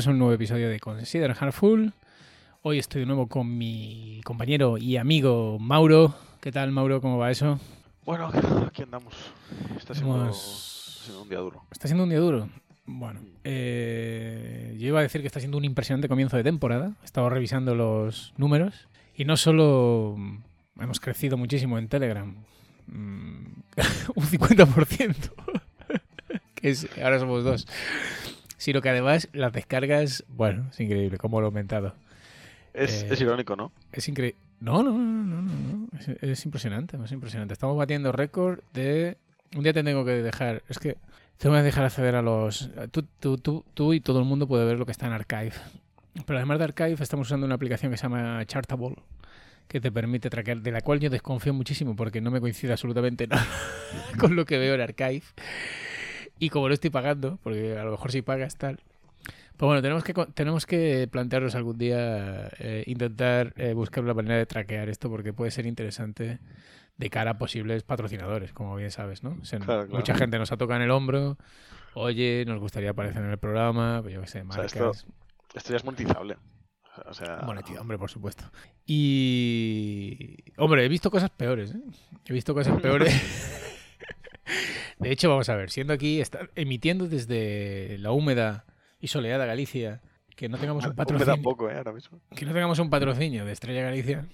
bienvenidos a un nuevo episodio de Consider Heartful. Hoy estoy de nuevo con mi compañero y amigo Mauro. ¿Qué tal, Mauro? ¿Cómo va eso? Bueno, aquí andamos. Está siendo, Hemos- está siendo un día duro. ¿Está siendo un día duro? Bueno, eh, yo iba a decir que está siendo un impresionante comienzo de temporada. He estado revisando los números y no solo hemos crecido muchísimo en Telegram, mm, un 50%, que es, ahora somos dos, sino que además las descargas, bueno, es increíble cómo lo he aumentado. Es, Eh, es irónico, ¿no? Es increíble. No, no, no, no, no, no. Es, es impresionante, es impresionante. Estamos batiendo récord de. Un día te tengo que dejar. Es que tengo que dejar acceder a los. Tú, tú, tú, tú y todo el mundo puede ver lo que está en Archive. Pero además de Archive, estamos usando una aplicación que se llama Chartable, que te permite traquear, de la cual yo desconfío muchísimo porque no me coincide absolutamente nada con lo que veo en Archive. Y como no estoy pagando, porque a lo mejor si pagas tal. Pues bueno, tenemos que, tenemos que plantearnos algún día eh, intentar eh, buscar una manera de traquear esto porque puede ser interesante de cara a posibles patrocinadores, como bien sabes, ¿no? O sea, Claro, claro. Mucha gente nos ha tocado en el hombro, oye, nos gustaría aparecer en el programa, pues yo qué sé, sea, marcas. esto- Esto ya es monetizable. O sea, Monetiza, hombre, por supuesto. Y. Hombre, he visto cosas peores, ¿eh? He visto cosas peores. De hecho, vamos a ver, siendo aquí, está emitiendo desde la húmeda y soleada Galicia, que no tengamos un patrocinio, poco, ¿eh? Ahora mismo. que no tengamos un patrocinio de Estrella Galicia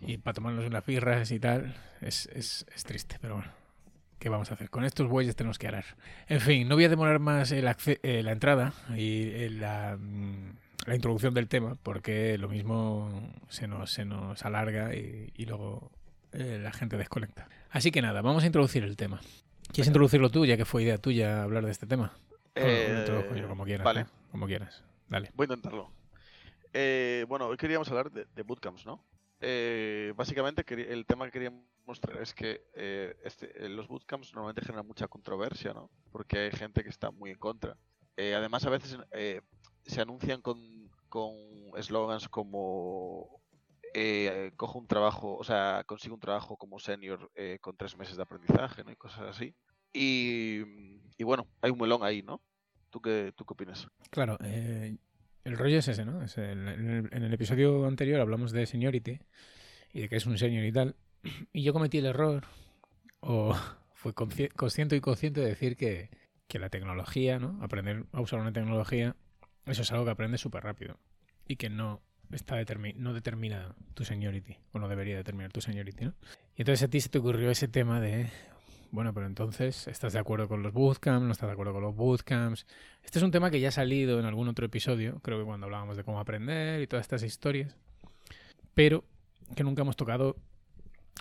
y para tomarnos unas birras y tal, es, es, es triste, pero bueno. ¿Qué vamos a hacer? Con estos bueyes tenemos que arar. En fin, no voy a demorar más el eh, la entrada y eh, la, mm, la introducción del tema, porque lo mismo se nos, se nos alarga y, y luego eh, la gente desconecta. Así que nada, vamos a introducir el tema. ¿Quieres introducirlo tú, ya que fue idea tuya hablar de este tema? Bueno, introduzco yo, como quieras. vale, ¿eh? Como quieras. Dale. voy a intentarlo. Eh, bueno, hoy queríamos hablar de, de bootcamps, ¿no? Eh, básicamente, quería- el tema que queríamos mostrar es que eh, este- eh, los bootcamps normalmente generan mucha controversia, ¿no? Porque hay gente que está muy en contra. Eh, además, a veces eh, se anuncian con con eslogans como eh, cojo un trabajo, o sea, consigo un trabajo como senior eh, con tres meses de aprendizaje. Y cosas así. Y, y bueno, hay un melón ahí, ¿no? ¿Tú qué, tú qué opinas? Claro, eh, el rollo es ese, ¿no? En, el, episodio anterior hablamos de seniority y de que es un senior y tal. Y yo cometí el error, o consci- consciente y consciente de decir que, que la tecnología, ¿no? Aprender a usar una tecnología, eso es algo que aprendes súper rápido y que no está no determina tu seniority, o no debería determinar tu seniority, ¿no? Y entonces a ti se te ocurrió ese tema de, bueno, pero entonces, ¿estás de acuerdo con los bootcamps? ¿No estás de acuerdo con los bootcamps? Este es un tema que ya ha salido en algún otro episodio, creo que cuando hablábamos de cómo aprender y todas estas historias, pero que nunca hemos tocado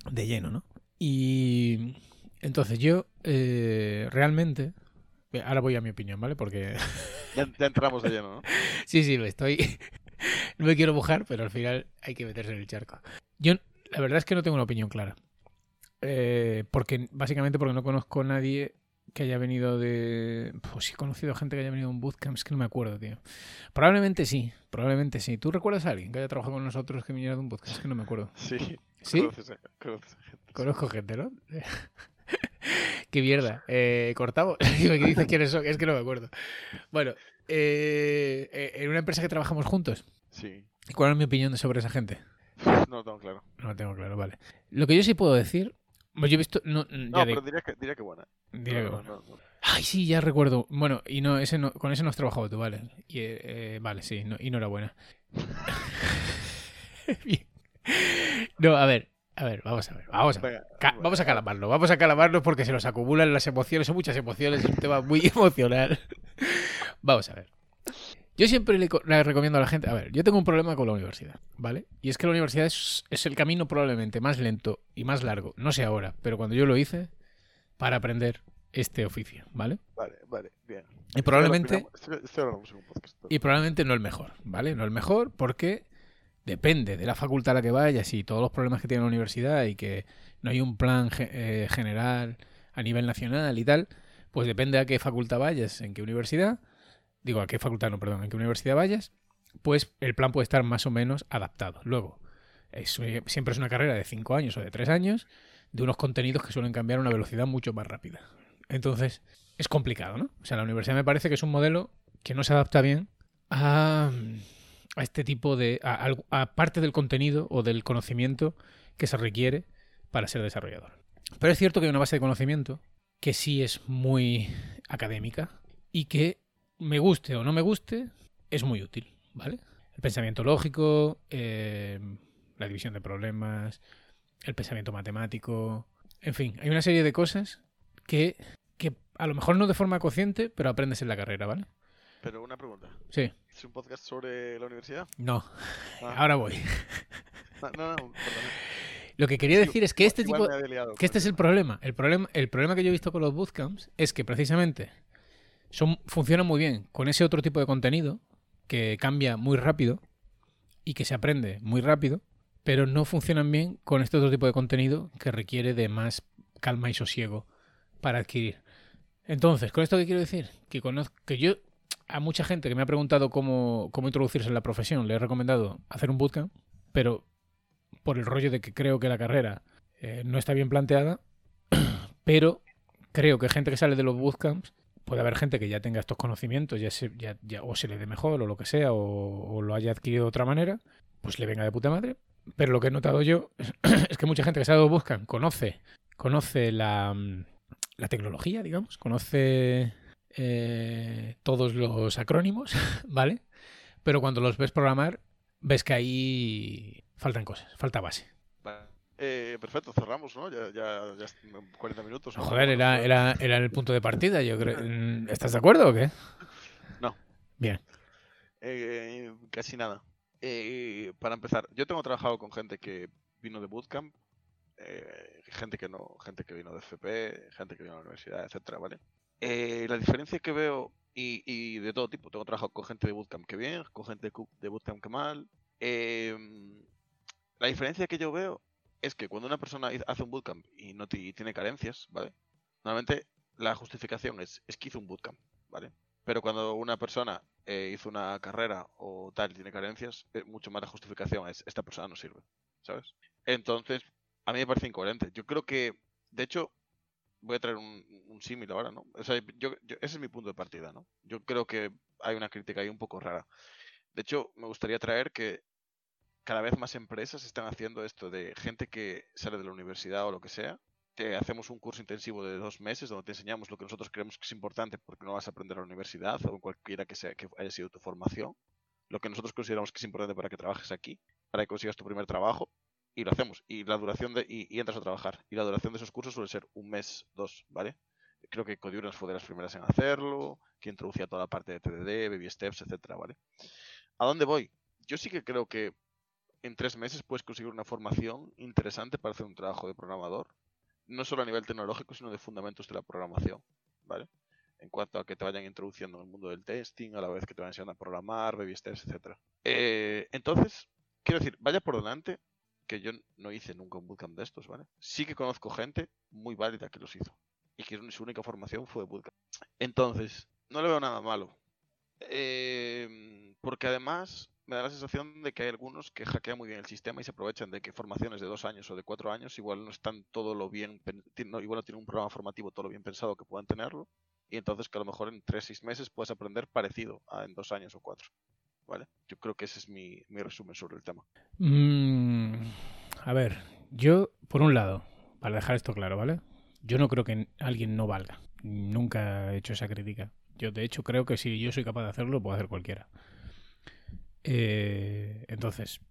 de lleno, ¿no? Y entonces yo eh, realmente, ahora voy a mi opinión, ¿vale? Porque Ya, ya entramos de lleno, ¿no? sí, sí, lo estoy, no me quiero mojar, pero al final hay que meterse en el charco. Yo, la verdad es que no tengo una opinión clara. Eh, porque básicamente porque no conozco a nadie que haya venido de. Pues sí, he conocido gente que haya venido a un bootcamp, es que no me acuerdo, tío. Probablemente sí, probablemente sí. ¿Tú recuerdas a alguien que haya trabajado con nosotros que viniera de un bootcamp? Es que no me acuerdo. Sí. ¿Sí? Conoces a- conoces a gente. Conozco gente, ¿no? Qué mierda. Eh, ¿Cortamos? ¿Qué dices quiénes son? Es que no me acuerdo. Bueno, eh, eh, en una empresa que trabajamos juntos. Sí. ¿Y ¿Cuál es mi opinión sobre esa gente? No lo tengo claro. No lo tengo claro, vale. Lo que yo sí puedo decir. pues yo he visto. No, ya No, pero diría que, diría que buena. diría No, que no, bueno. no, no. Ay, sí, ya recuerdo. Bueno, y no, ese no, con ese no has trabajado tú, vale. Y, eh, eh, vale, sí, no, y enhorabuena. Bien. No, a ver, a ver, vamos a ver, vamos a ver. Vamos a calamarlo, vamos a calamarlo porque se nos acumulan las emociones, son muchas emociones, es un tema muy emocional. Vamos a ver. Yo siempre le, co- le recomiendo a la gente, a ver, yo tengo un problema con la universidad, ¿vale? Y es que la universidad es, es el camino probablemente más lento y más largo, no sé ahora, pero cuando yo lo hice, para aprender este oficio, ¿vale? Vale, vale, bien. Y probablemente, y probablemente no el mejor, ¿vale? No el mejor porque depende de la facultad a la que vayas y todos los problemas que tiene la universidad y que no hay un plan eh, general a nivel nacional y tal, pues depende a qué facultad vayas, en qué universidad, digo, a qué facultad, no, perdón, en qué universidad vayas, pues el plan puede estar más o menos adaptado. Luego, es- siempre es una carrera de cinco años o de tres años, de unos contenidos que suelen cambiar a una velocidad mucho más rápida. Entonces, es complicado, ¿no? O sea, la universidad me parece que es un modelo que no se adapta bien a, a este tipo de... A- a parte del contenido o del conocimiento que se requiere para ser desarrollador. Pero es cierto que hay una base de conocimiento que sí es muy académica y que me guste o no me guste, es muy útil, ¿vale? El pensamiento lógico, eh, la división de problemas, el pensamiento matemático, en fin, hay una serie de cosas que, que a lo mejor no de forma consciente, pero aprendes en la carrera, ¿vale? Pero una pregunta. Sí, ¿Es un podcast sobre la universidad? no, Ah, ahora voy. No, no, no, perdona. Lo que quería decir es que este Igual tipo... Que este es el problema. El problema, el problema que yo he visto con los bootcamps es que precisamente son, funcionan muy bien con ese otro tipo de contenido que cambia muy rápido y que se aprende muy rápido, pero no funcionan bien con este otro tipo de contenido que requiere de más calma y sosiego para adquirir. Entonces, ¿con esto qué quiero decir? Que, conozco, que yo a mucha gente que me ha preguntado cómo, cómo introducirse en la profesión le he recomendado hacer un bootcamp, pero por el rollo de que creo que la carrera eh, no está bien planteada, pero creo que gente que sale de los bootcamps, puede haber gente que ya tenga estos conocimientos, ya o se le dé mejor o lo que sea, o, lo haya adquirido de otra manera, pues le venga de puta madre. Pero lo que he notado yo es que mucha gente que sale de los bootcamps conoce, conoce la, mm, tecnología, digamos, conoce eh, todos los acrónimos, ¿vale? Pero cuando los ves programar, ves que ahí faltan cosas, falta base. Vale. Eh, perfecto, cerramos, ¿no? Ya, ya, ya es 40 minutos. ¿no? Joder, era, era, era el punto de partida, yo creo. Mm, ¿Estás de acuerdo o qué? No. Bien. eh, casi nada. Eh, para empezar, yo tengo trabajado con gente que vino de bootcamp, eh, gente que no, gente que vino de FP, gente que vino de la universidad, etcétera, ¿vale? Eh, la diferencia que veo, y, y de todo tipo, tengo trabajado con gente de bootcamp que bien, con gente de bootcamp que mal. em, la diferencia que yo veo es que cuando una persona hace un bootcamp y no ti- tiene carencias, ¿vale? Normalmente la justificación es, es que hizo un bootcamp, ¿vale? Pero cuando una persona eh, hizo una carrera o tal y tiene carencias, eh, mucho más la justificación es esta persona no sirve. Entonces, a mí me parece incoherente. Yo creo que, de hecho, voy a traer un, un símil ahora, ¿no? O sea, yo, yo- ese es mi punto de partida, ¿no? Yo creo que hay una crítica ahí un poco rara. De hecho, me gustaría traer que cada vez más empresas están haciendo esto de gente que sale de la universidad o lo que sea. Te hacemos un curso intensivo de dos meses donde te enseñamos lo que nosotros creemos que es importante porque no vas a aprender a la universidad o en cualquiera que sea que haya sido tu formación. Lo que nosotros consideramos que es importante para que trabajes aquí, para que consigas tu primer trabajo y lo hacemos. Y la duración de y, entras a trabajar. Y la duración de esos cursos suele ser un mes, dos, ¿vale? Creo que Codiurans fue de las primeras en hacerlo, que introducía toda la parte de TDD, Baby Steps, etcétera, ¿vale? ¿A dónde voy? Yo sí que creo que en tres meses puedes conseguir una formación interesante para hacer un trabajo de programador. No solo a nivel tecnológico, sino de fundamentos de la programación, ¿vale? En cuanto a que te vayan introduciendo en el mundo del testing, a la vez que te vayan enseñando a programar, baby etc. entonces, quiero decir, vaya por delante que yo no hice nunca un bootcamp de estos, ¿vale? Sí que conozco gente muy válida que los hizo y que su única formación fue de bootcamp. Entonces, no le veo nada malo. Eh, porque además me da la sensación de que hay algunos que hackean muy bien el sistema y se aprovechan de que formaciones de dos años o de cuatro años igual no están todo lo bien, no- igual no tienen un programa formativo todo lo bien pensado que puedan tenerlo y entonces que a lo mejor en tres, seis meses puedes aprender parecido a en dos años o cuatro. ¿Vale? Yo creo que ese es mi, mi resumen sobre el tema. Mm, a ver, yo, por un lado, para dejar esto claro, ¿vale? Yo no creo que alguien no valga. Nunca he hecho esa crítica. Yo, de hecho, creo que si yo soy capaz de hacerlo, lo puede hacer cualquiera. Eh, entonces,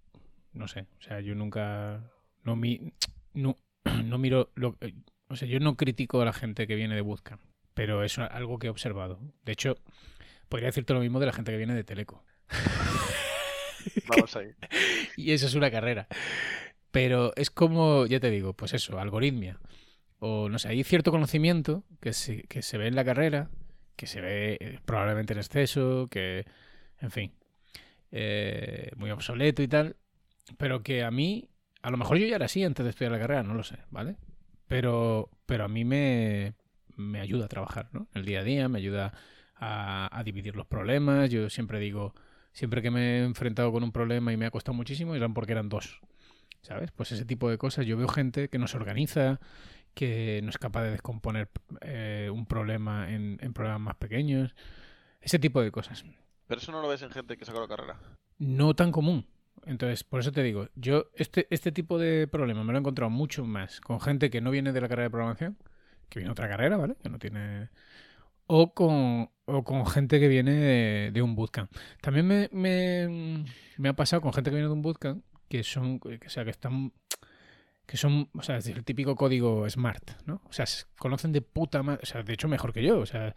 no sé. O sea, yo nunca. No, mi, no, no miro. Lo, eh, o sea, yo no critico a la gente que viene de Bootcamp. Pero es algo que he observado. De hecho, podría decirte lo mismo de la gente que viene de Teleco. Vamos ahí. Y eso es una carrera. Pero es como, ya te digo, pues eso, algoritmia. O no sé, hay cierto conocimiento que se, que se ve en la carrera, que se ve eh, probablemente en exceso, que, en fin, eh, muy obsoleto y tal. Pero que a mí, a lo mejor yo ya era así antes de estudiar la carrera, no lo sé, ¿vale? Pero, pero a mí me, me ayuda a trabajar, ¿no? El día a día, me ayuda a, dividir los problemas. Yo siempre digo, siempre que me he enfrentado con un problema y me ha costado muchísimo, eran porque eran dos. ¿Sabes? Pues ese tipo de cosas. Yo veo gente que no se organiza, que no es capaz de descomponer eh, un problema en, en problemas más pequeños. Ese tipo de cosas. Pero eso no lo ves en gente que sacó la carrera. No tan común. Entonces, por eso te digo, yo este, este tipo de problema me lo he encontrado mucho más con gente que no viene de la carrera de programación, que viene de otra carrera, ¿vale? Que no tiene... O con, o con gente que viene de, de un bootcamp. También me, me, me, ha pasado con gente que viene de un bootcamp que son, que, o sea, que están, que son, o sea, es el típico código smart, ¿no? O sea, conocen de puta madre, o sea, de hecho mejor que yo, o sea,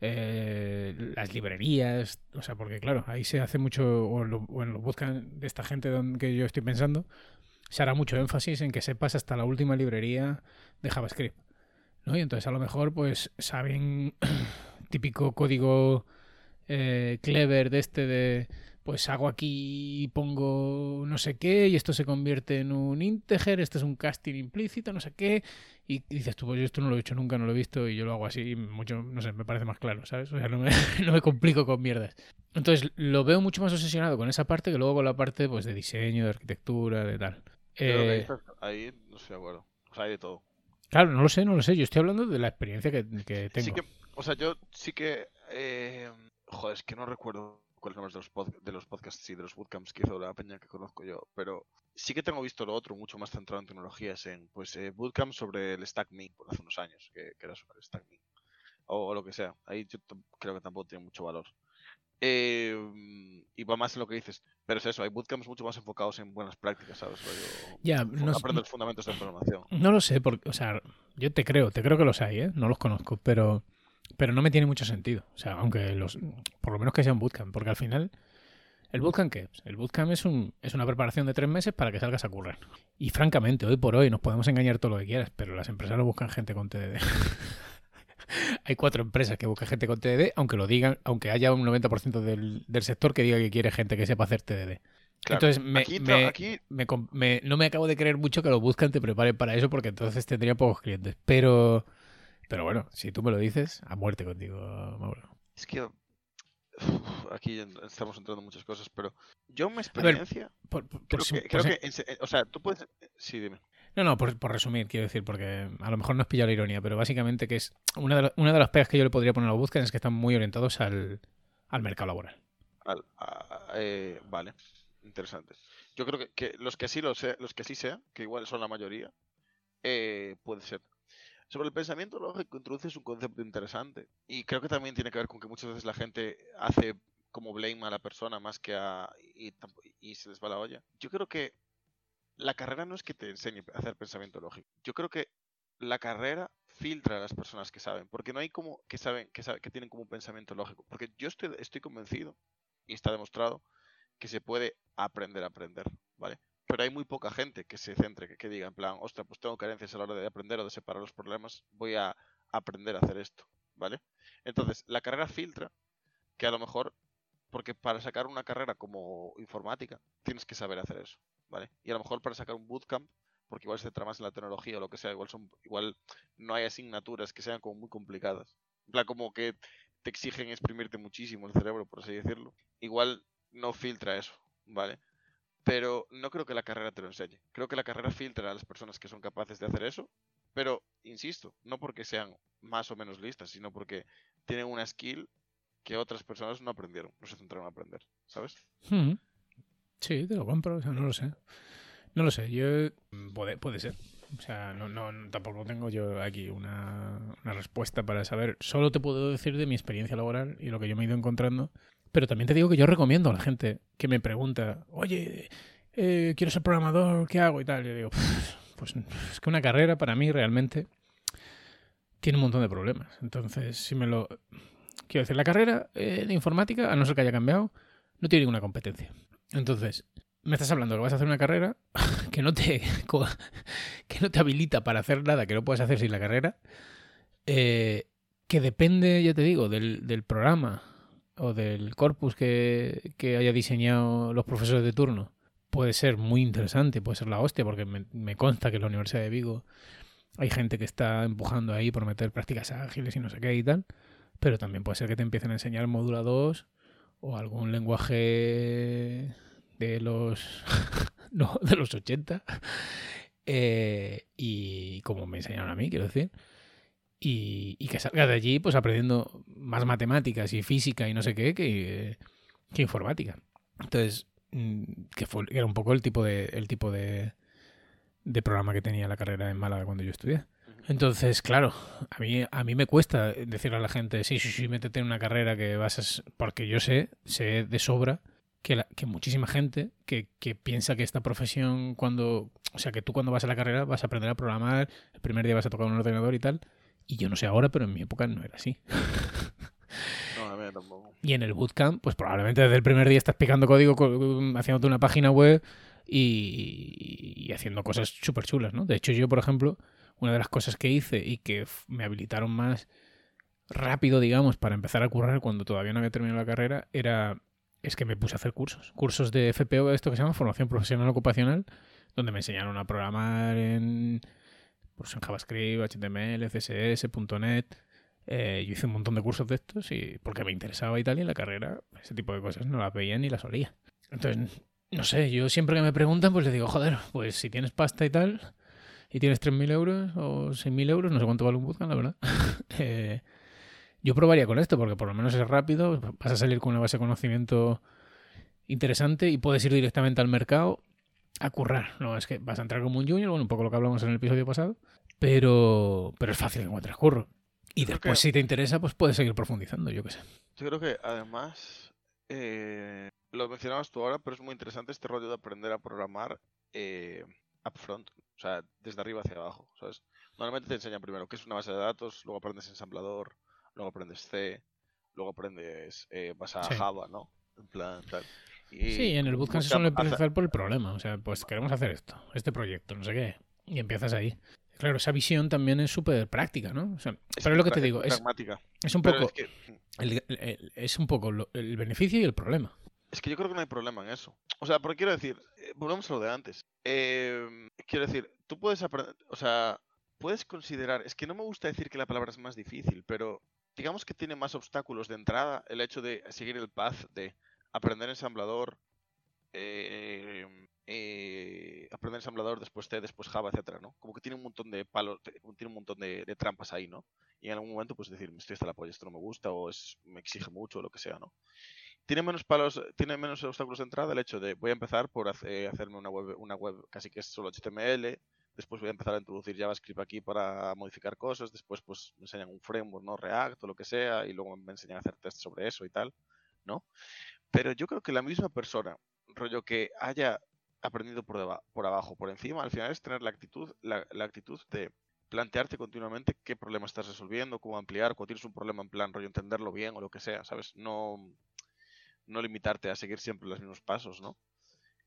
eh, las librerías, o sea, porque claro, ahí se hace mucho, o, lo, lo buscan de esta gente donde, que yo estoy pensando, se hará mucho énfasis en que sepas hasta la última librería de JavaScript. ¿no? Y entonces a lo mejor pues saben típico código eh, clever de este de pues hago aquí pongo no sé qué y esto se convierte en un integer, este es un casting implícito, no sé qué, y dices tú, pues yo esto no lo he hecho nunca, no lo he visto y yo lo hago así, mucho, no sé, me parece más claro, ¿sabes? O sea, no me, no me complico con mierdas. Entonces lo veo mucho más obsesionado con esa parte que luego con la parte pues de diseño, de arquitectura, de tal. Eh, ahí no estoy de acuerdo, o sea, hay de todo. Claro, no lo sé, no lo sé. Yo estoy hablando de la experiencia que, que tengo. Sí que, o sea, yo sí que. Eh, joder, es que no recuerdo cuáles de los, pod, de los podcasts y de los bootcamps que hizo la peña que conozco yo, pero sí que tengo visto lo otro, mucho más centrado en tecnologías, en pues eh, bootcamp sobre el Stack Me, por hace unos años, que, que era sobre el Stack Me, o, o, lo que sea. Ahí yo creo que tampoco tiene mucho valor. Eh, y va más en lo que dices. Pero es eso, hay bootcamps mucho más enfocados en buenas prácticas, ¿sabes? Ya, no, aprender fundamentos de programación. No lo sé, porque, o sea, yo te creo, te creo que los hay, ¿eh? No los conozco, pero, pero no me tiene mucho sentido. O sea, aunque los, por lo menos que sea un bootcamp, porque al final, ¿el bootcamp qué? El bootcamp es, un, es una preparación de tres meses para que salgas a currar. Y francamente, hoy por hoy nos podemos engañar todo lo que quieras, pero las empresas no buscan gente con TDD. hay cuatro empresas que buscan gente con TDD, aunque lo digan, aunque haya un 90% del, del, sector que diga que quiere gente que sepa hacer TDD. Claro, entonces, me, aquí, me, aquí... Me, no me acabo de creer mucho que lo buscan, te preparen para eso, porque entonces tendría pocos clientes. Pero, pero bueno, si tú me lo dices, a muerte contigo, Mauro. Es que uf, aquí estamos entrando en muchas cosas, pero yo mi experiencia, ver, por, por, creo, por, que, creo que, en, o sea, tú puedes, sí, dime. No, no, por, resumir, quiero decir, porque a lo mejor no es pillar la ironía, pero básicamente que es una de, la, una de las pegas que yo le podría poner a los buscan es que están muy orientados al, al mercado laboral. Al, a, eh, vale, interesante. Yo creo que, que, los que sí lo sé, los que sí sean, que igual son la mayoría, eh, puede ser. Sobre el pensamiento lógico introduces un concepto interesante y creo que también tiene que ver con que muchas veces la gente hace como blame a la persona más que a y, y se les va la olla. Yo creo que la carrera no es que te enseñe a hacer pensamiento lógico. Yo creo que la carrera filtra a las personas que saben, porque no hay como que saben que, saben, que tienen como un pensamiento lógico, porque yo estoy, estoy convencido y está demostrado que se puede aprender a aprender, ¿vale? Pero hay muy poca gente que se centre, que, diga en plan, ostras, pues tengo carencias a la hora de aprender o de separar los problemas, voy a aprender a hacer esto, ¿vale? Entonces, la carrera filtra que a lo mejor, porque para sacar una carrera como informática, tienes que saber hacer eso, ¿vale? Y a lo mejor para sacar un bootcamp, porque igual se más en la tecnología o lo que sea, igual son, igual no hay asignaturas que sean como muy complicadas. En plan, como que te exigen exprimirte muchísimo el cerebro, por así decirlo. Igual no filtra eso, ¿vale? Pero no creo que la carrera te lo enseñe. Creo que la carrera filtra a las personas que son capaces de hacer eso. Pero, insisto, no porque sean más o menos listas, sino porque tienen una skill que otras personas no aprendieron, no se centraron a aprender, ¿sabes? Hmm. Sí, te lo compro, o sea, no lo sé. No lo sé, yo puede, puede ser. O sea, no, no, tampoco tengo yo aquí una, una, respuesta para saber. Solo te puedo decir de mi experiencia laboral y lo que yo me he ido encontrando. Pero también te digo que yo recomiendo a la gente que me pregunta, oye, eh, quiero ser programador, ¿qué hago? Y tal. Yo digo, pues es que una carrera para mí realmente tiene un montón de problemas. Entonces, si me lo... Quiero decir, la carrera eh, de informática, a no ser que haya cambiado, no tiene ninguna competencia. Entonces, me estás hablando que vas a hacer una carrera que no te, que no te habilita para hacer nada que no puedas hacer sin la carrera, eh, que depende, ya te digo, del, del programa o del corpus que, que, haya diseñado los profesores de turno, puede ser muy interesante, puede ser la hostia, porque me, consta que en la Universidad de Vigo hay gente que está empujando ahí por meter prácticas ágiles y no sé qué y tal, pero también puede ser que te empiecen a enseñar Módula 2 o algún lenguaje de los no, de los 80 eh, y como me enseñaron a mí, quiero decir. Y, y, que salga de allí pues aprendiendo más matemáticas y física y no sé qué que, que informática. Entonces, mm, que fue, era un poco el tipo de, el tipo de, de programa que tenía la carrera en Málaga cuando yo estudié. Entonces, claro, a mí, a mí me cuesta decirle a la gente, sí, sí, sí, métete en una carrera que vas a... Porque yo sé, sé de sobra que, la- que muchísima gente que, que piensa que esta profesión cuando... O sea, que tú cuando vas a la carrera vas a aprender a programar, el primer día vas a tocar un ordenador y tal. Y yo no sé ahora, pero en mi época no era así. No, a mí tampoco. Y en el bootcamp, pues probablemente desde el primer día estás picando código, co- haciéndote una página web y, y haciendo cosas súper chulas, ¿no? De hecho, yo, por ejemplo, una de las cosas que hice y que me habilitaron más rápido, digamos, para empezar a currar cuando todavía no había terminado la carrera, era es que me puse a hacer cursos. Cursos de FPO, esto que se llama Formación Profesional Ocupacional, donde me enseñaron a programar en, pues en JavaScript, HTML, CSS, .NET. Eh, yo hice un montón de cursos de estos y porque me interesaba y tal, y en la carrera ese tipo de cosas no las veía ni las olía. Entonces, no sé, yo siempre que me preguntan, pues les digo, joder, pues si tienes pasta y tal, y tienes 3.000 euros o 6.000 euros, no sé cuánto vale un bootcamp, la verdad. eh, yo probaría con esto, porque por lo menos es rápido, vas a salir con una base de conocimiento interesante y puedes ir directamente al mercado a currar. No, es que vas a entrar como un junior, bueno, un poco lo que hablamos en el episodio pasado, pero, pero es fácil encuentres curro. Y después, que- si te interesa, pues puedes seguir profundizando, yo qué sé. Yo creo que además, eh, lo mencionabas tú ahora, pero es muy interesante este rollo de aprender a programar eh, upfront, o sea, desde arriba hacia abajo, ¿sabes? Normalmente te enseñan primero qué es una base de datos, luego aprendes ensamblador, luego aprendes C, luego aprendes, eh, vas a Sí. Java, ¿no? En plan, tal. Y Sí, en el bootcamp se suele empezar por el problema. O sea, pues queremos hacer esto, este proyecto, no sé qué. Y empiezas ahí. Claro, esa visión también es súper práctica, ¿no? O sea, pero es lo que te digo, es, es un poco, es que, el, el- es un poco lo- el beneficio y el problema. Es que yo creo que no hay problema en eso. O sea, pero quiero decir, eh, volvemos a lo de antes. Eh, quiero decir, tú puedes aprender, o sea, puedes considerar, es que no me gusta decir que la palabra es más difícil, pero digamos que tiene más obstáculos de entrada el hecho de seguir el path de aprender ensamblador, eh, eh, aprender ensamblador, después C, después Java, etcétera, ¿no? Como que tiene un montón de palos, tiene un montón de, trampas ahí, ¿no? Y en algún momento, pues decir, me estoy hasta la polla, esto no me gusta, o es, me exige mucho, o lo que sea, ¿no? tiene menos palos, tiene menos obstáculos de entrada el hecho de voy a empezar por hace- hacerme una web, una web casi que es solo HTML, después voy a empezar a introducir JavaScript aquí para modificar cosas, después pues me enseñan un framework, ¿no? React o lo que sea, y luego me enseñan a hacer test sobre eso y tal, ¿no? Pero yo creo que la misma persona, rollo que haya aprendido por, deba- por abajo, por encima, al final es tener la actitud, la, la actitud de plantearte continuamente qué problema estás resolviendo, cómo ampliar, cuando tienes un problema en plan rollo entenderlo bien o lo que sea, ¿sabes? No, no limitarte a seguir siempre los mismos pasos, ¿no?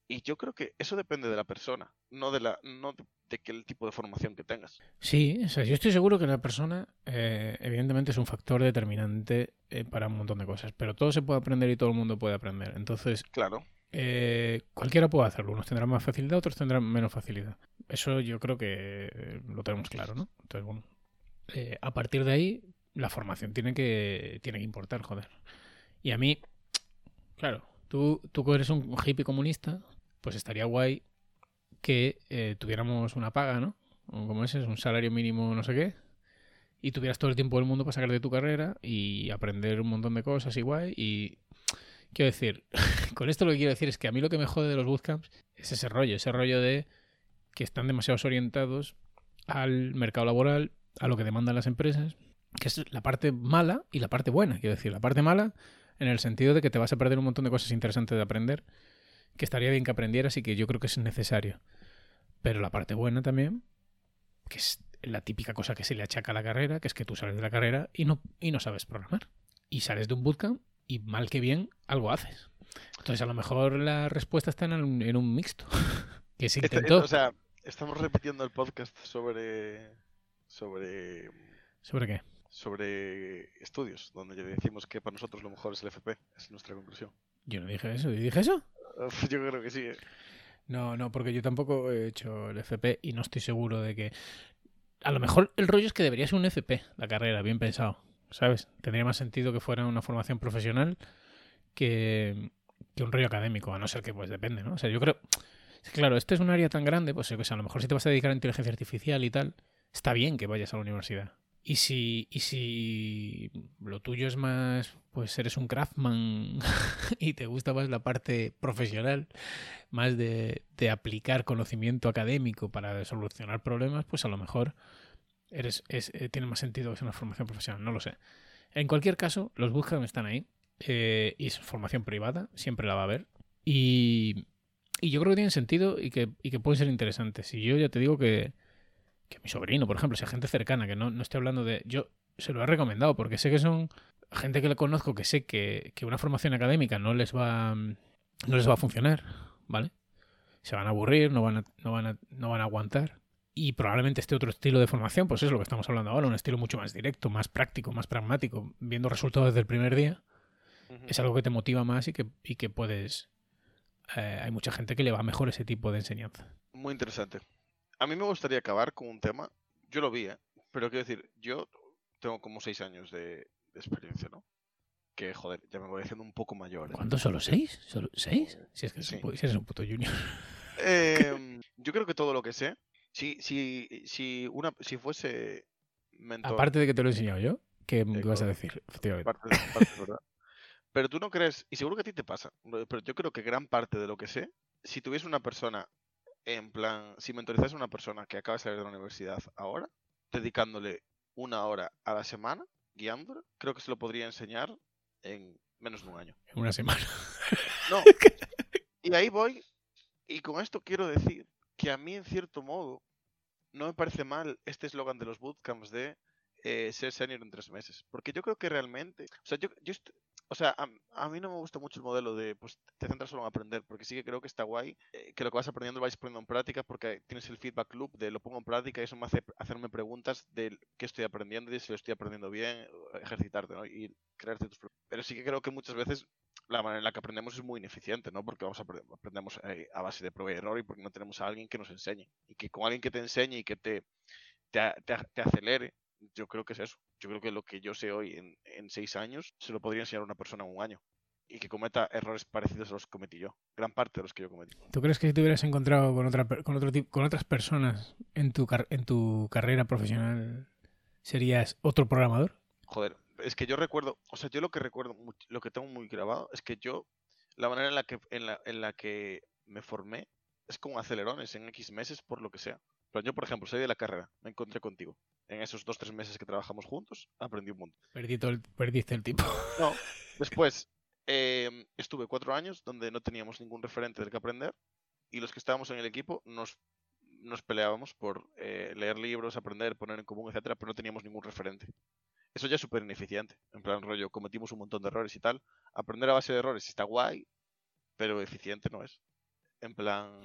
Y yo creo que eso depende de la persona, no de la, no de, que el tipo de formación que tengas. Sí, o sea, yo estoy seguro que la persona, eh, evidentemente, es un factor determinante eh, para un montón de cosas, pero todo se puede aprender y todo el mundo puede aprender. Entonces, Claro, eh, cualquiera puede hacerlo. Unos tendrán más facilidad, otros tendrán menos facilidad. Eso yo creo que lo tenemos claro, ¿no? Entonces, bueno, a partir de ahí, la formación tiene que, tiene que importar, joder. Y a mí, claro, tú, tú eres un hippie comunista, pues estaría guay que eh, tuviéramos una paga, ¿no? Como ese, es un salario mínimo, no sé qué. Y tuvieras todo el tiempo del mundo para sacar de tu carrera y aprender un montón de cosas y guay. Y quiero decir, con esto lo que quiero decir es que a mí lo que me jode de los bootcamps es ese rollo, ese rollo de que están demasiado orientados al mercado laboral, a lo que demandan las empresas, que es la parte mala y la parte buena, quiero decir, la parte mala en el sentido de que te vas a perder un montón de cosas interesantes de aprender, que estaría bien que aprendieras y que yo creo que es necesario. Pero la parte buena también, que es la típica cosa que se le achaca a la carrera, que es que tú sales de la carrera y no, y no sabes programar. Y sales de un bootcamp y mal que bien algo haces. Entonces a lo mejor la respuesta está en un, en un mixto. que se Este- intentó. o sea, estamos repitiendo el podcast sobre, sobre, ¿Sobre qué? sobre estudios, donde ya decimos que para nosotros lo mejor es el FP, es nuestra conclusión. Yo no dije eso. ¿Yo dije eso? Yo creo que sí. ¿eh? No, no, porque yo tampoco he hecho el FP y no estoy seguro de que. A lo mejor el rollo es que debería ser un FP, la carrera, bien pensado. ¿Sabes? Tendría más sentido que fuera una formación profesional que, que un rollo académico, a no ser que, pues depende, ¿no? O sea, yo creo. Claro, este es un área tan grande, pues a lo mejor si te vas a dedicar a inteligencia artificial y tal, está bien que vayas a la universidad. Y si, y si lo tuyo es más, pues eres un craftsman y te gusta más la parte profesional, más de, de aplicar conocimiento académico para solucionar problemas, pues a lo mejor eres, es, eh, tiene más sentido que sea una formación profesional, no lo sé. En cualquier caso, los bootcamps están ahí eh, y es formación privada, siempre la va a haber. Y, y yo creo que tienen sentido y que, y que pueden ser interesantes. Y yo ya te digo que, que mi sobrino, por ejemplo, sea gente cercana, que no, no estoy hablando de... Yo se lo he recomendado porque sé que son gente que le conozco, que sé que, que una formación académica no les va no les va a funcionar, ¿vale? Se van a aburrir, no van a, no van a, no van a aguantar. Y probablemente este otro estilo de formación, pues es lo que estamos hablando ahora, un estilo mucho más directo, más práctico, más pragmático, viendo resultados desde el primer día, es algo que te motiva más y que, y que puedes... eh, hay mucha gente que le va mejor ese tipo de enseñanza. Muy interesante. A mí me gustaría acabar con un tema. Yo lo vi, ¿eh? Pero quiero decir, yo tengo como seis años de, de experiencia, ¿no? Que, joder, ya me voy haciendo un poco mayor. ¿eh? ¿Cuántos solo? ¿Seis? ¿Solo seis? Si es que Sí. si eres un puto junior. Em, yo creo que todo lo que sé, si, si, si, una, si fuese mentor, Aparte de que te lo he enseñado yo, ¿qué me Eh, vas a decir? Efectivamente. parte de- parte es verdad. Pero tú no crees, y seguro que a ti te pasa, pero yo creo que gran parte de lo que sé, si tuviese una persona, en plan, si mentorizase a una persona que acaba de salir de la universidad ahora, dedicándole una hora a la semana, guiándola, creo que se lo podría enseñar en menos de un año. En una semana. No. Y ahí voy, y con esto quiero decir que a mí, en cierto modo, no me parece mal este eslogan de los bootcamps de eh, ser senior en tres meses. Porque yo creo que realmente, o sea, yo, yo o sea, a, mí no me gusta mucho el modelo de, pues, te centras solo en aprender, porque sí que creo que está guay, eh, que lo que vas aprendiendo lo vais poniendo en práctica, porque tienes el feedback loop de lo pongo en práctica y eso me hace hacerme preguntas de qué estoy aprendiendo y si lo estoy aprendiendo bien, ejercitarte, ¿no? Y crearte tus... Pero sí que creo que muchas veces la manera en la que aprendemos es muy ineficiente, ¿no? Porque vamos a apre- aprendemos eh, a base de prueba y error y porque no tenemos a alguien que nos enseñe. Y que con alguien que te enseñe y que te, te, te te acelere, yo creo que es eso. Yo creo que lo que yo sé hoy en, en seis años se lo podría enseñar a una persona en un año. Y que cometa errores parecidos a los que cometí yo. Gran parte de los que yo cometí. ¿Tú crees que si te hubieras encontrado con otra con otro con otras personas en tu en tu carrera profesional serías otro programador? Joder, es que yo recuerdo, o sea, yo lo que recuerdo, lo que tengo muy grabado es que yo, la manera en la que, en la, en la que me formé es con acelerones en X meses por lo que sea. Pero yo, por ejemplo, salí de la carrera, me encontré contigo. En esos dos, tres meses que trabajamos juntos, aprendí un montón. Perdí todo el- perdiste el tipo. No, después em, estuve cuatro años donde no teníamos ningún referente del que aprender y los que estábamos en el equipo nos, nos peleábamos por eh, leer libros, aprender, poner en común, etcétera, pero no teníamos ningún referente. Eso ya es súper ineficiente. En plan, rollo, cometimos un montón de errores y tal. Aprender a base de errores está guay, pero eficiente no es. En plan.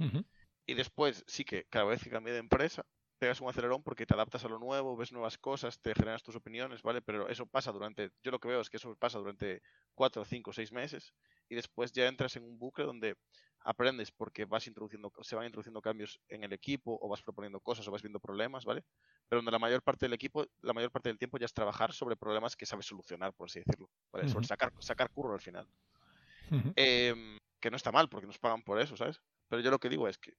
Y después, sí que cada vez que cambié de empresa, pegas un acelerón porque te adaptas a lo nuevo, ves nuevas cosas, te generas tus opiniones, ¿vale? Pero eso pasa durante, yo lo que veo es que eso pasa durante cuatro, cinco, seis meses y después ya entras en un bucle donde aprendes porque vas introduciendo, se van introduciendo cambios en el equipo o vas proponiendo cosas o vas viendo problemas, ¿vale? Pero donde la mayor parte del equipo, la mayor parte del tiempo ya es trabajar sobre problemas que sabes solucionar, por así decirlo, ¿vale? Sobre sacar, sacar curro al final. Em, que no está mal porque nos pagan por eso, ¿sabes? Pero yo lo que digo es que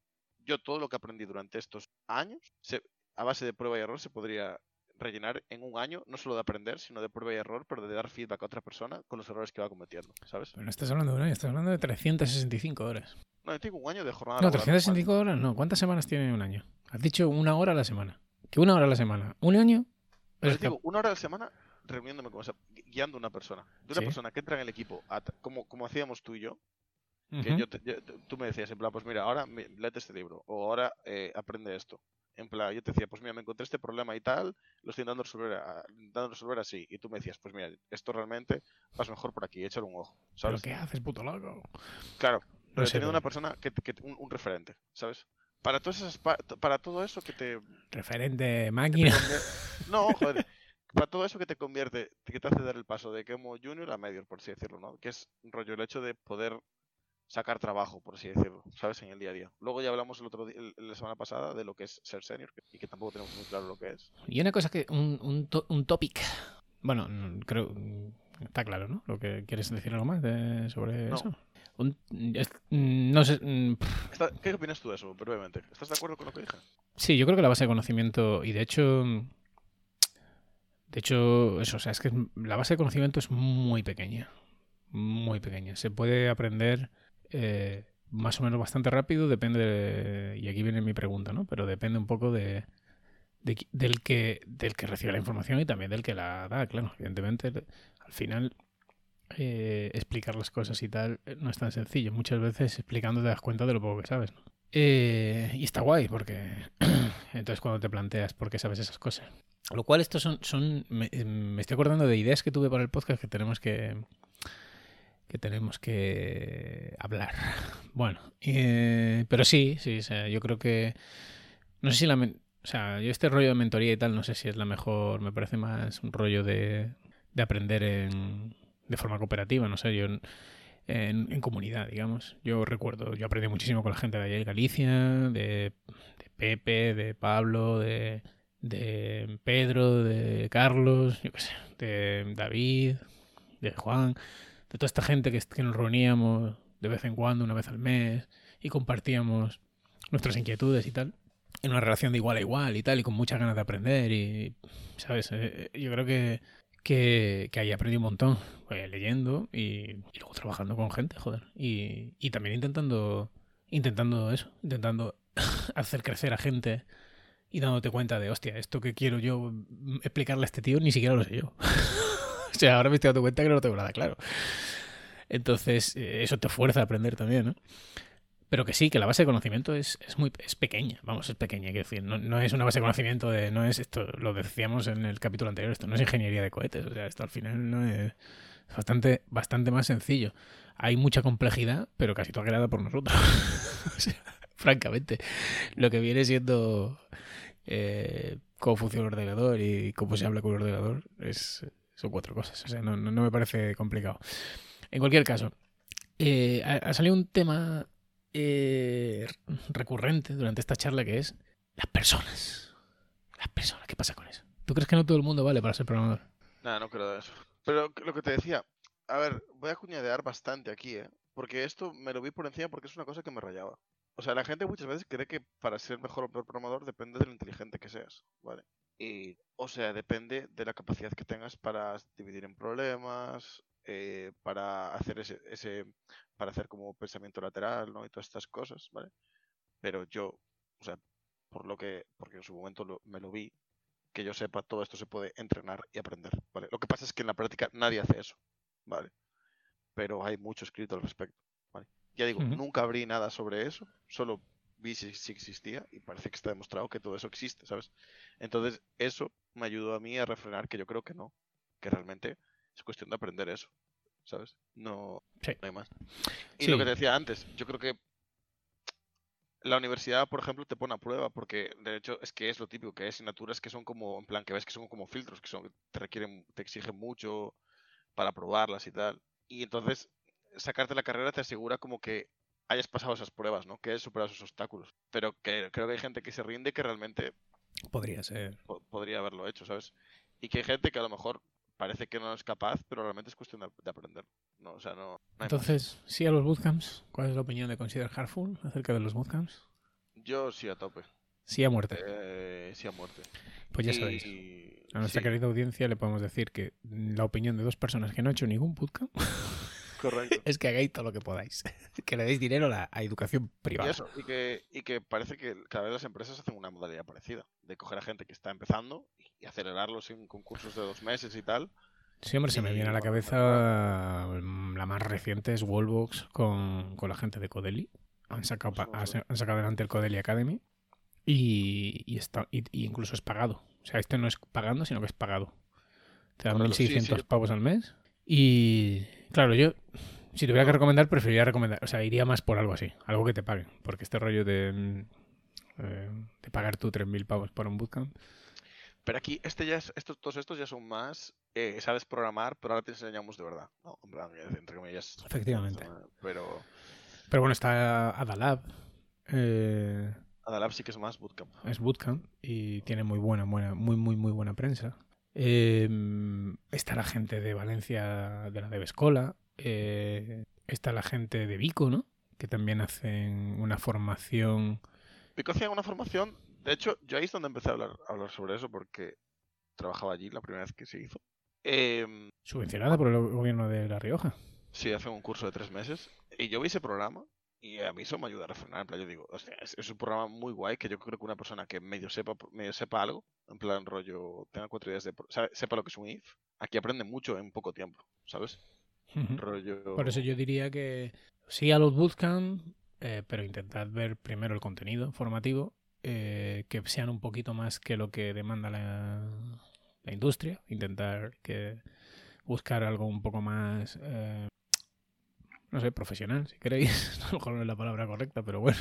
yo todo lo que aprendí durante estos años, se- a base de prueba y error, se podría rellenar en un año, no solo de aprender, sino de prueba y error, pero de dar feedback a otra persona con los errores que va cometiendo, ¿sabes? Pero no estás hablando de un año, estás hablando de 365 horas. No, yo tengo un año de jornada No, laboral normal. 365 horas no. ¿Cuántas semanas tiene un año? Has dicho una hora a la semana. ¿Que una hora a la semana? ¿Un año? Pero Es digo, una hora a la semana reuniéndome con guiando a una persona. De una Sí. persona que entra en el equipo, a t- como, como hacíamos tú y yo, que yo te- yo- tú me decías, en plan, pues mira, ahora me- léete este libro, o ahora eh, aprende esto. En plan, yo te decía, pues mira, me encontré este problema y tal, lo estoy intentando resolver, a- intentando resolver así. Y tú me decías, pues mira, esto realmente vas mejor por aquí, échale un ojo, ¿Pero ¿sabes? qué haces, puto loco? Claro, pero sé, teniendo una pero- persona, que, que un, un referente, ¿sabes? Para, todas esas, pa- para todo eso que te, Referente que te máquina. No, joder. Para todo eso que te convierte, que te hace dar el paso de como junior a medior, por así decirlo, ¿no? Que es un rollo el hecho de poder sacar trabajo, por así decirlo, ¿sabes? En el día a día. Luego ya hablamos el otro día, el- la semana pasada de lo que es ser senior y que tampoco tenemos muy claro lo que es. Y una cosa que. Un, un, to- un topic. Bueno, creo. Está claro, ¿no? Lo que quieres decir algo más de- sobre No. eso. Un- es- no sé. mm, Está- ¿Qué opinas tú de eso, brevemente? ¿Estás de acuerdo con lo que dije? Sí, yo creo que la base de conocimiento. Y de hecho. De hecho, eso, o sea, es que la base de conocimiento es muy pequeña. Muy pequeña. Se puede aprender eh, más o menos bastante rápido, depende de, y aquí viene mi pregunta, ¿no? Pero depende un poco de, de- del que del que recibe la información y también del que la da, claro. Evidentemente, al final eh, explicar las cosas y tal eh, no es tan sencillo. Muchas veces explicando te das cuenta de lo poco que sabes, ¿no? Eh, y está guay porque entonces cuando te planteas por qué sabes esas cosas. Lo cual estos son, son me estoy acordando de ideas que tuve para el podcast que tenemos que que tenemos que hablar. Bueno, eh, pero sí, sí, yo creo que no sé si la o sea, yo este rollo de mentoría y tal no sé si es la mejor, me parece más un rollo de, de aprender en, de forma cooperativa, no sé, yo en, comunidad, digamos. Yo recuerdo, yo aprendí muchísimo con la gente de allá de Galicia, de, Pepe, de Pablo, de Pedro, de Carlos, yo qué sé, de David, de Juan, de toda esta gente que, que nos reuníamos de vez en cuando, una vez al mes, y compartíamos nuestras inquietudes y tal, en una relación de igual a igual y tal, y con muchas ganas de aprender, y, ¿sabes? Eh, yo creo que, que, que ahí aprendí un montón, pues, leyendo y, y luego trabajando con gente, joder, y, y también intentando, intentando eso, intentando hacer crecer a gente y dándote cuenta de, hostia, esto que quiero yo mm, explicarle a este tío ni siquiera lo sé yo. o sea, ahora me estoy dando cuenta que no tengo nada claro. Entonces, eh, eso te fuerza a aprender también, ¿no? Pero que sí, que la base de conocimiento es, es muy es pequeña, vamos, es pequeña, quiero decir, no, no es una base de conocimiento de, no es esto, lo decíamos en el capítulo anterior, esto no es ingeniería de cohetes, o sea, esto al final no es, es bastante, bastante más sencillo. Hay mucha complejidad, pero casi toda creada por nosotros. o sea, francamente, lo que viene siendo eh, cómo funciona el ordenador y cómo se habla con el ordenador es, son cuatro cosas, o sea, no, no, no me parece complicado. En cualquier caso, eh, ha, salido un tema eh, recurrente durante esta charla que es las personas. Las personas, ¿qué pasa con eso? ¿Tú crees que no todo el mundo vale para ser programador? Nada, no creo eso. Pero lo que te decía, a ver, voy a cuñadear bastante aquí, ¿eh? Porque esto me lo vi por encima porque es una cosa que me rayaba. O sea, la gente muchas veces cree que para ser mejor o peor programador depende de lo inteligente que seas, ¿vale? Y, o sea, depende de la capacidad que tengas para dividir en problemas, eh, para hacer ese, ese, para hacer como pensamiento lateral, ¿no? Y todas estas cosas, ¿vale? Pero yo, o sea, por lo que, porque en su momento lo- me lo vi, que yo sepa, todo esto se puede entrenar y aprender, ¿vale? Lo que pasa es que en la práctica nadie hace eso, ¿vale? Pero hay mucho escrito al respecto, ¿vale? Ya digo, nunca abrí nada sobre eso, solo vi si, si existía y parece que está demostrado que todo eso existe, ¿sabes? Entonces, eso me ayudó a mí a refrenar que yo creo que no, que realmente es cuestión de aprender eso, ¿sabes? No, Sí. no hay más. Y lo Sí. que te decía antes, yo creo que la universidad, por ejemplo, te pone a prueba, porque de hecho es que es lo típico, que hay asignaturas que son como, en plan, que ves que son como filtros, que son, te requieren, te exigen mucho para probarlas y tal. Y entonces, sacarte la carrera te asegura como que hayas pasado esas pruebas, ¿no? Que hayas superado esos obstáculos. Pero que creo que hay gente que se rinde que realmente Podría ser. po- podría haberlo hecho, ¿sabes? Y que hay gente que a lo mejor parece que no es capaz, pero realmente es cuestión de, de aprender. No, o sea, no, no hay más. Entonces, sí a los bootcamps. ¿Cuál es la opinión de Consider Hardful acerca de los bootcamps? Yo sí a tope. Sí a muerte. Eh, sí a muerte. Pues ya Y- sabéis. A nuestra sí, querida audiencia le podemos decir que la opinión de dos personas que no han hecho ningún bootcamp correcto. es que hagáis todo lo que podáis. que le deis dinero a, la, a educación Y privada. eso, y que, y que parece que cada vez las empresas hacen una modalidad parecida, de coger a gente que está empezando y acelerarlos en concursos de dos meses y tal. Sí, hombre, se me y viene a la cabeza mm, la más reciente es Wallbox con, con la gente de Codeli. Han sacado, han sacado adelante el Codeli Academy y, y está, y, y incluso es pagado. O sea, este no es pagando, sino que es pagado. Te dan Correcto, sí, 1.600 sí. pavos al mes. Y claro, yo, si tuviera que recomendar, preferiría recomendar, o sea, iría más por algo así, algo que te paguen. Porque este rollo de, mm, eh, de pagar tú 3.000 pavos por un bootcamp, Pero aquí, este ya es, estos, todos estos ya son más, eh, sabes programar, pero ahora te enseñamos de verdad. No, plan, entre comillas. efectivamente. Pero Pero bueno, está Adalab. Eh, Adalab sí que es más bootcamp. es bootcamp y tiene muy buena, buena, muy, muy, muy buena prensa. Eh, está la gente de Valencia de la Devescola. Eh, está la gente de Vico, ¿no? Que también hacen una formación. Pico hacía una formación, de hecho, yo ahí es donde empecé a hablar, a hablar sobre eso, porque trabajaba allí la primera vez que se hizo. Em, Subvencionada por el gobierno de La Rioja. sí, hace un curso de tres meses. Y yo vi ese programa y a mí eso me ayuda a refrenar. En plan, yo digo, hostia, es, es un programa muy guay que yo creo que una persona que medio sepa, medio sepa algo, en plan rollo, tenga cuatro días de... sabe- sepa lo que es un if, aquí aprende mucho en poco tiempo, ¿sabes? Rollo... Por eso yo diría que sí a los bootcamp, eh, pero intentad ver primero el contenido formativo, eh, que sean un poquito más que lo que demanda la, la industria. Intentar que buscar algo un poco más, eh, no sé, profesional, si queréis. A lo mejor no es la palabra correcta, pero bueno.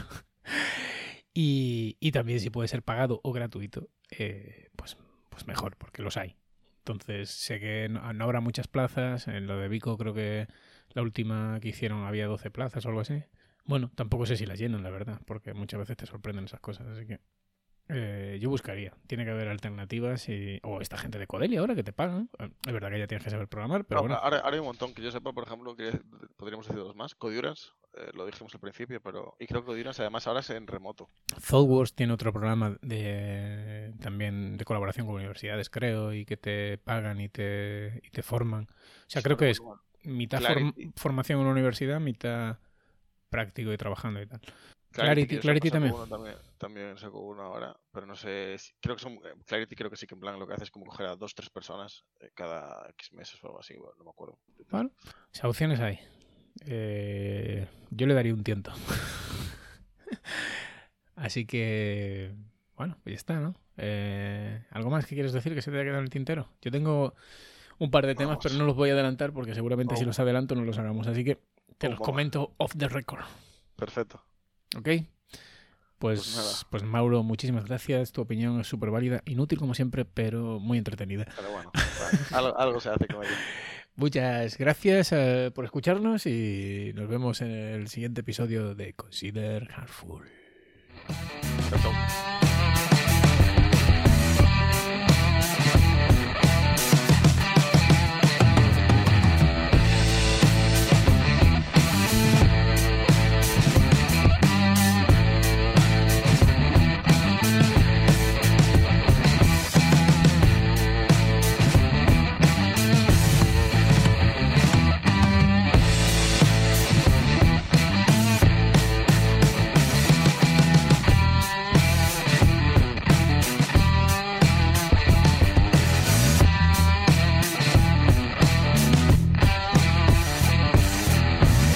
Y, y también si puede ser pagado o gratuito, eh, pues, pues mejor, porque los hay. Entonces sé que no, no habrá muchas plazas. En lo de Vico creo que la última que hicieron había 12 plazas o algo así. Bueno, tampoco sé si las llenan, la verdad, porque muchas veces te sorprenden esas cosas. Así que eh, yo buscaría. Tiene que haber alternativas y... o esta gente de Codelia ahora que te pagan. Eh, Es verdad que ya tienes que saber programar, pero No, bueno. ahora, ahora hay un montón que yo sepa, por ejemplo, que podríamos decir dos más. Codurance, eh, lo dijimos al principio, pero. Y creo que Codurance además ahora es en remoto. ThoughtWorks tiene otro programa de también de colaboración con universidades, creo, y que te pagan y te, y te forman. O sea, Sí, creo que es mitad form- formación en una universidad, mitad práctico y trabajando y tal. Clarity, también. uno también. También sacó uno ahora, pero no sé. creo que son. eh, Clarity creo que sí que en plan lo que hace es como coger a dos, tres personas eh, cada X meses o algo así, no me acuerdo. Bueno, sea, opciones hay. Eh, yo le daría un tiento. Así que, bueno, pues ya está, ¿no? Eh, ¿Algo más que quieres decir que se te haya quedado en el tintero? Yo tengo un par de temas, Vamos. pero no los voy a adelantar porque seguramente si los adelanto no los hagamos. Así que te los comento off the record. Perfecto. ¿Ok? Pues, Pues nada. pues Mauro, muchísimas gracias. Tu opinión es súper válida, inútil como siempre, pero muy entretenida. Pero bueno, algo, algo se hace con ello. Muchas gracias eh, por escucharnos y nos vemos en el siguiente episodio de Consider Heartful. Chao, chao.